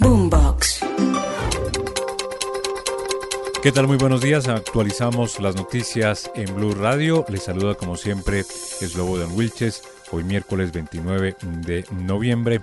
Boombox. ¿Qué tal? Muy buenos días. Actualizamos las noticias en Blue Radio. Les saluda como siempre Slobodan Wilches. Hoy miércoles 29 de noviembre.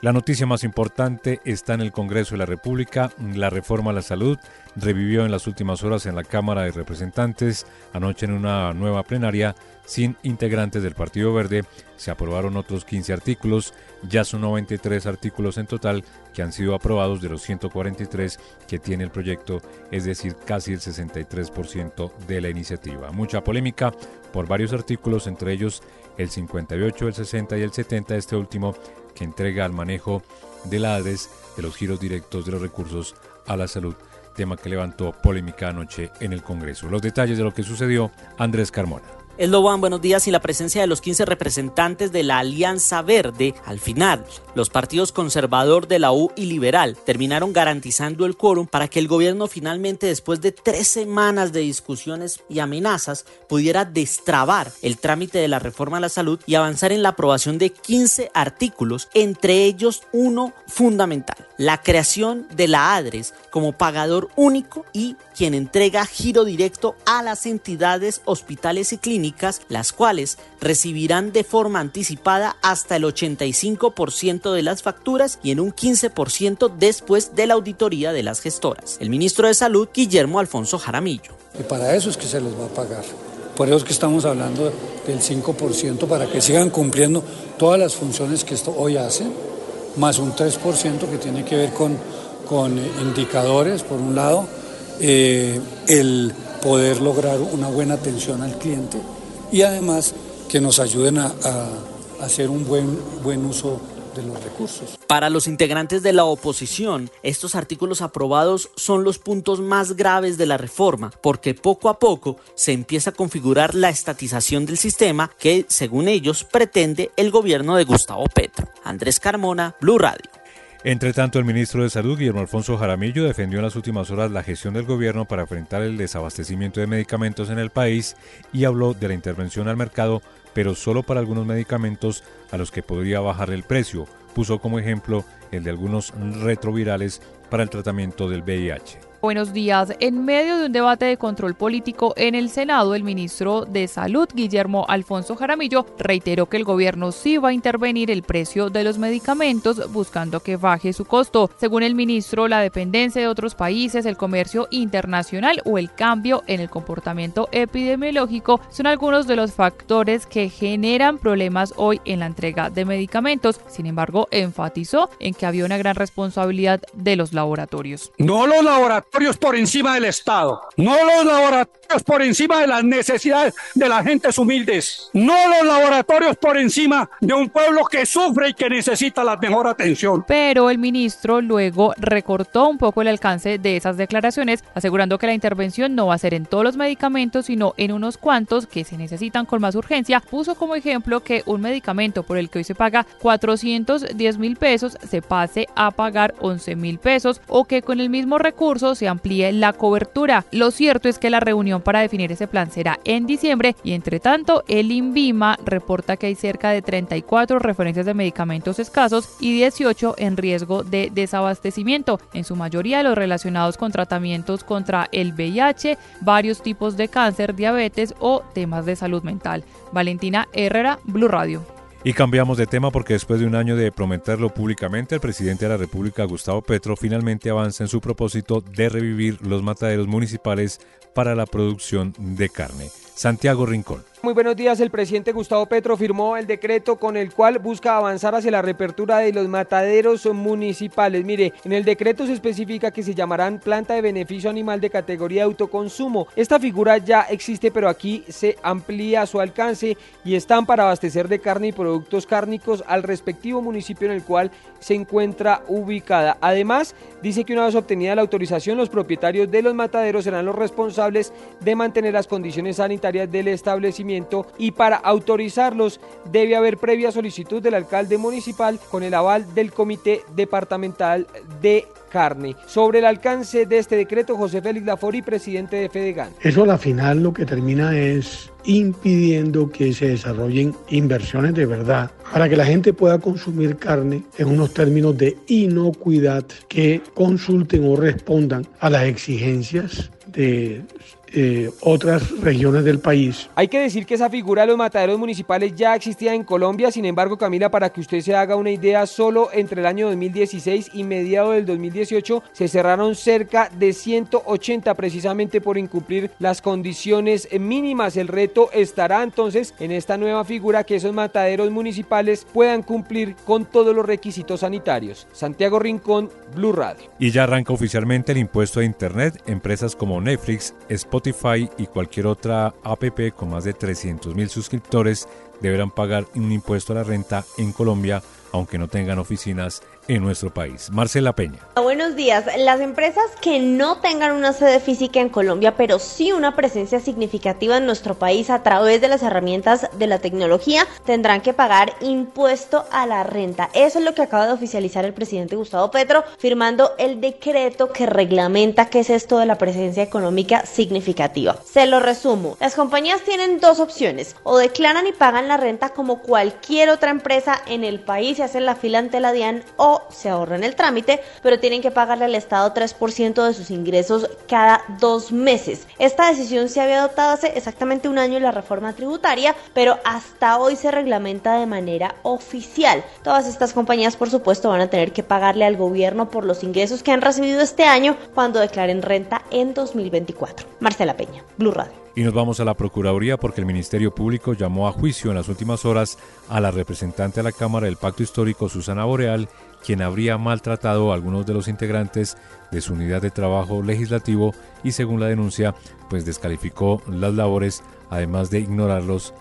La noticia más importante está en el Congreso de la República. La reforma a la salud revivió en las últimas horas en la Cámara de Representantes. Anoche en una nueva plenaria sin integrantes del Partido Verde se aprobaron otros 15 artículos. Ya son 93 artículos en total que han sido aprobados de los 143 que tiene el proyecto, es decir, casi el 63% de la iniciativa. Mucha polémica por varios artículos, entre ellos el 58, el 60 y el 70, este último que entrega al manejo de la ADES de los giros directos de los recursos a la salud, tema que levantó polémica anoche en el Congreso. Los detalles de lo que sucedió, Andrés Carmona. Esloban, buenos días. Y la presencia de los 15 representantes de la Alianza Verde, al final, los partidos conservador de la U y liberal terminaron garantizando el quórum para que el gobierno finalmente, después de tres semanas de discusiones y amenazas, pudiera destrabar el trámite de la reforma a la salud y avanzar en la aprobación de 15 artículos, entre ellos uno fundamental, la creación de la ADRES como pagador único y quien entrega giro directo a las entidades, hospitales y clínicas las cuales recibirán de forma anticipada hasta el 85% de las facturas y en un 15% después de la auditoría de las gestoras. El ministro de Salud, Guillermo Alfonso Jaramillo. Y para eso es que se les va a pagar. Por eso es que estamos hablando del 5% para que sigan cumpliendo todas las funciones que esto hoy hace, más un 3% que tiene que ver con, con indicadores, por un lado, eh, el poder lograr una buena atención al cliente y además que nos ayuden a, a hacer un buen, buen uso de los recursos. Para los integrantes de la oposición, estos artículos aprobados son los puntos más graves de la reforma, porque poco a poco se empieza a configurar la estatización del sistema que, según ellos, pretende el gobierno de Gustavo Petro. Andrés Carmona, Blue Radio. Entre tanto, el ministro de Salud, Guillermo Alfonso Jaramillo, defendió en las últimas horas la gestión del gobierno para enfrentar el desabastecimiento de medicamentos en el país y habló de la intervención al mercado, pero solo para algunos medicamentos a los que podría bajar el precio. Puso como ejemplo el de algunos retrovirales para el tratamiento del VIH. Buenos días. En medio de un debate de control político en el Senado, el ministro de Salud, Guillermo Alfonso Jaramillo, reiteró que el gobierno sí va a intervenir el precio de los medicamentos buscando que baje su costo. Según el ministro, la dependencia de otros países, el comercio internacional o el cambio en el comportamiento epidemiológico son algunos de los factores que generan problemas hoy en la entrega de medicamentos. Sin embargo, enfatizó en que había una gran responsabilidad de los laboratorios. No los laboratorios por encima del Estado, no los laboratorios por encima de las necesidades de las gentes humildes, no los laboratorios por encima de un pueblo que sufre y que necesita la mejor atención. Pero el ministro luego recortó un poco el alcance de esas declaraciones, asegurando que la intervención no va a ser en todos los medicamentos, sino en unos cuantos que se necesitan con más urgencia. Puso como ejemplo que un medicamento por el que hoy se paga 410 mil pesos se pase a pagar 11 mil pesos o que con el mismo recurso se amplíe la cobertura. Lo cierto es que la reunión para definir ese plan será en diciembre y entre tanto el INVIMA reporta que hay cerca de 34 referencias de medicamentos escasos y 18 en riesgo de desabastecimiento, en su mayoría los relacionados con tratamientos contra el VIH, varios tipos de cáncer, diabetes o temas de salud mental. Valentina Herrera, Blue Radio. Y cambiamos de tema porque después de un año de prometerlo públicamente, el presidente de la República, Gustavo Petro, finalmente avanza en su propósito de revivir los mataderos municipales para la producción de carne. Santiago Rincón. Muy buenos días. El presidente Gustavo Petro firmó el decreto con el cual busca avanzar hacia la reapertura de los mataderos municipales. Mire, en el decreto se especifica que se llamarán planta de beneficio animal de categoría de autoconsumo. Esta figura ya existe, pero aquí se amplía su alcance y están para abastecer de carne y productos cárnicos al respectivo municipio en el cual se encuentra ubicada. Además, dice que una vez obtenida la autorización, los propietarios de los mataderos serán los responsables de mantener las condiciones sanitarias del establecimiento y para autorizarlos debe haber previa solicitud del alcalde municipal con el aval del Comité Departamental de carne. Sobre el alcance de este decreto, José Félix Lafori, presidente de Fedegan. Eso a la final lo que termina es impidiendo que se desarrollen inversiones de verdad para que la gente pueda consumir carne en unos términos de inocuidad que consulten o respondan a las exigencias de eh, otras regiones del país. Hay que decir que esa figura de los mataderos municipales ya existía en Colombia, sin embargo Camila, para que usted se haga una idea, solo entre el año 2016 y mediado del 2018 se cerraron cerca de 180 precisamente por incumplir las condiciones mínimas. El reto estará entonces en esta nueva figura que esos mataderos municipales puedan cumplir con todos los requisitos sanitarios. Santiago Rincón, Blue Radio. Y ya arranca oficialmente el impuesto a Internet. Empresas como Netflix, Spotify, Spotify y cualquier otra app con más de 300.000 suscriptores deberán pagar un impuesto a la renta en Colombia, aunque no tengan oficinas en nuestro país. Marcela Peña. Buenos días. Las empresas que no tengan una sede física en Colombia, pero sí una presencia significativa en nuestro país a través de las herramientas de la tecnología, tendrán que pagar impuesto a la renta. Eso es lo que acaba de oficializar el presidente Gustavo Petro, firmando el decreto que reglamenta qué es esto de la presencia económica significativa. Se lo resumo. Las compañías tienen dos opciones. O declaran y pagan la renta como cualquier otra empresa en el país y hacen la fila ante la DIAN o se ahorran el trámite, pero tienen que pagarle al Estado 3% de sus ingresos cada dos meses. Esta decisión se había adoptado hace exactamente un año en la reforma tributaria, pero hasta hoy se reglamenta de manera oficial. Todas estas compañías, por supuesto, van a tener que pagarle al gobierno por los ingresos que han recibido este año cuando declaren renta en 2024. Marcela Peña, Blue Radio. Y nos vamos a la Procuraduría porque el Ministerio Público llamó a juicio en las últimas horas a la representante de la Cámara del Pacto Histórico, Susana Boreal, quien habría maltratado a algunos de los integrantes de su unidad de trabajo legislativo y según la denuncia, pues descalificó las labores, además de ignorarlos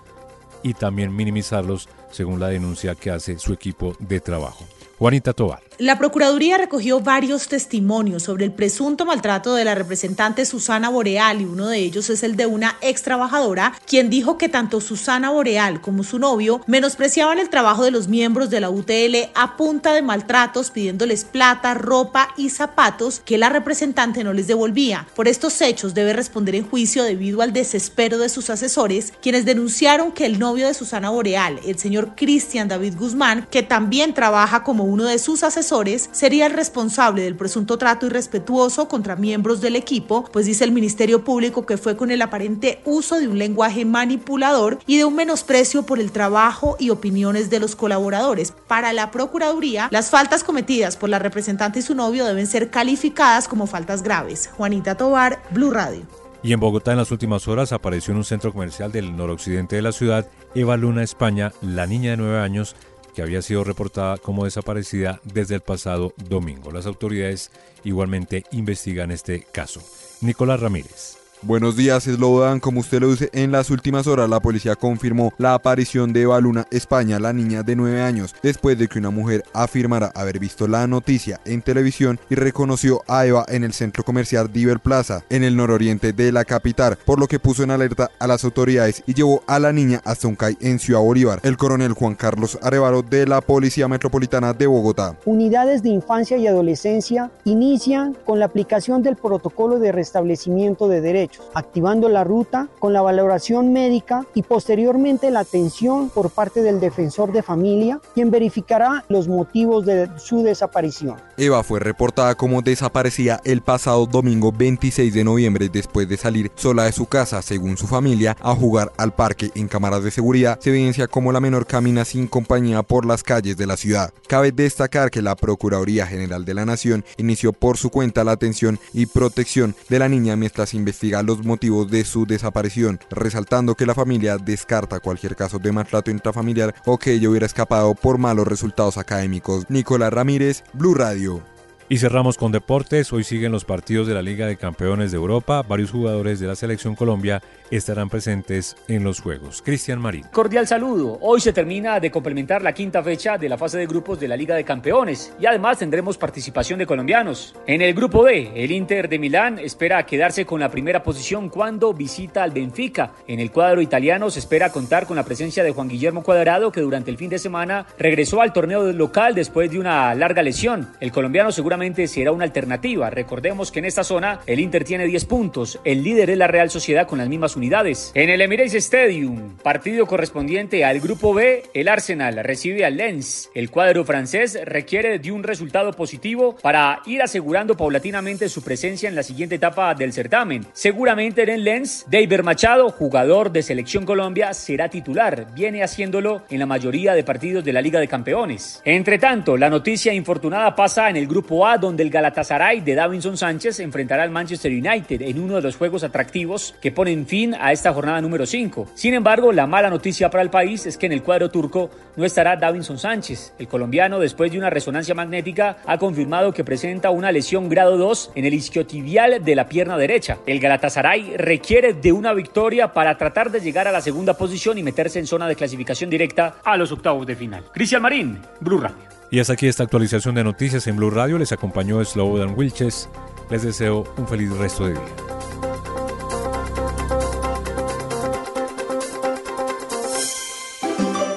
y también minimizarlos, según la denuncia que hace su equipo de trabajo. Juanita Tobar. La Procuraduría recogió varios testimonios sobre el presunto maltrato de la representante Susana Boreal y uno de ellos es el de una ex trabajadora, quien dijo que tanto Susana Boreal como su novio menospreciaban el trabajo de los miembros de la UTL a punta de maltratos pidiéndoles plata, ropa y zapatos que la representante no les devolvía. Por estos hechos debe responder en juicio debido al desespero de sus asesores, quienes denunciaron que el novio de Susana Boreal, el señor Cristian David Guzmán, que también trabaja como uno de sus asesores, sería el responsable del presunto trato irrespetuoso contra miembros del equipo, pues dice el Ministerio Público que fue con el aparente uso de un lenguaje manipulador y de un menosprecio por el trabajo y opiniones de los colaboradores. Para la Procuraduría, las faltas cometidas por la representante y su novio deben ser calificadas como faltas graves. Juanita Tobar, Blue Radio. Y en Bogotá en las últimas horas apareció en un centro comercial del noroccidente de la ciudad Eva Luna, España, la niña de nueve años que había sido reportada como desaparecida desde el pasado domingo. Las autoridades igualmente investigan este caso. Nicolás Ramírez. Buenos días, Slobodan. Como usted lo dice, en las últimas horas la policía confirmó la aparición de Eva Luna España, la niña de 9 años, después de que una mujer afirmara haber visto la noticia en televisión y reconoció a Eva en el centro comercial Diver Plaza, en el nororiente de la capital, por lo que puso en alerta a las autoridades y llevó a la niña hasta un CAI en Ciudad Bolívar. El coronel Juan Carlos Arevalo de la Policía Metropolitana de Bogotá. Unidades de infancia y adolescencia inician con la aplicación del protocolo de restablecimiento de derechos activando la ruta con la valoración médica y posteriormente la atención por parte del defensor de familia, quien verificará los motivos de su desaparición. Eva fue reportada como desaparecida el pasado domingo 26 de noviembre después de salir sola de su casa, según su familia, a jugar al parque en cámaras de seguridad. Se evidencia como la menor camina sin compañía por las calles de la ciudad. Cabe destacar que la Procuraduría General de la Nación inició por su cuenta la atención y protección de la niña mientras investiga los motivos de su desaparición, resaltando que la familia descarta cualquier caso de maltrato intrafamiliar o que ella hubiera escapado por malos resultados académicos. Nicolás Ramírez, Blue Radio. Y cerramos con deportes. Hoy siguen los partidos de la Liga de Campeones de Europa. Varios jugadores de la Selección Colombia estarán presentes en los Juegos. Cristian Marín. Cordial saludo. Hoy se termina de complementar la quinta fecha de la fase de grupos de la Liga de Campeones y además tendremos participación de colombianos. En el grupo B, el Inter de Milán espera quedarse con la primera posición cuando visita al Benfica. En el cuadro italiano se espera contar con la presencia de Juan Guillermo Cuadrado que durante el fin de semana regresó al torneo local después de una larga lesión. El colombiano seguramente será una alternativa. Recordemos que en esta zona el Inter tiene 10 puntos, el líder es la Real Sociedad con las mismas unidades. En el Emirates Stadium, partido correspondiente al grupo B, el Arsenal recibe al Lens. El cuadro francés requiere de un resultado positivo para ir asegurando paulatinamente su presencia en la siguiente etapa del certamen. Seguramente en el Lens, David Machado, jugador de Selección Colombia, será titular. Viene haciéndolo en la mayoría de partidos de la Liga de Campeones. Entre tanto, la noticia infortunada pasa en el grupo A donde el Galatasaray de Davinson Sánchez enfrentará al Manchester United en uno de los juegos atractivos que ponen fin a esta jornada número 5. Sin embargo, la mala noticia para el país es que en el cuadro turco no estará Davinson Sánchez. El colombiano, después de una resonancia magnética, ha confirmado que presenta una lesión grado 2 en el isquiotibial de la pierna derecha. El Galatasaray requiere de una victoria para tratar de llegar a la segunda posición y meterse en zona de clasificación directa a los octavos de final. Cristian Marín, Blue Radio. Y hasta aquí esta actualización de noticias en Blue Radio. Les acompañó Slobodan Wilches. Les deseo un feliz resto de día.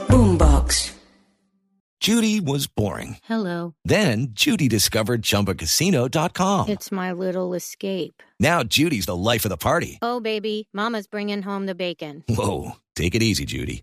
Boombox. Judy was boring. Hello. Then Judy discovered chumbacasino.com. It's my little escape. Now Judy's the life of the party. Oh, baby, Mama's bringing home the bacon. Whoa. Take it easy, Judy.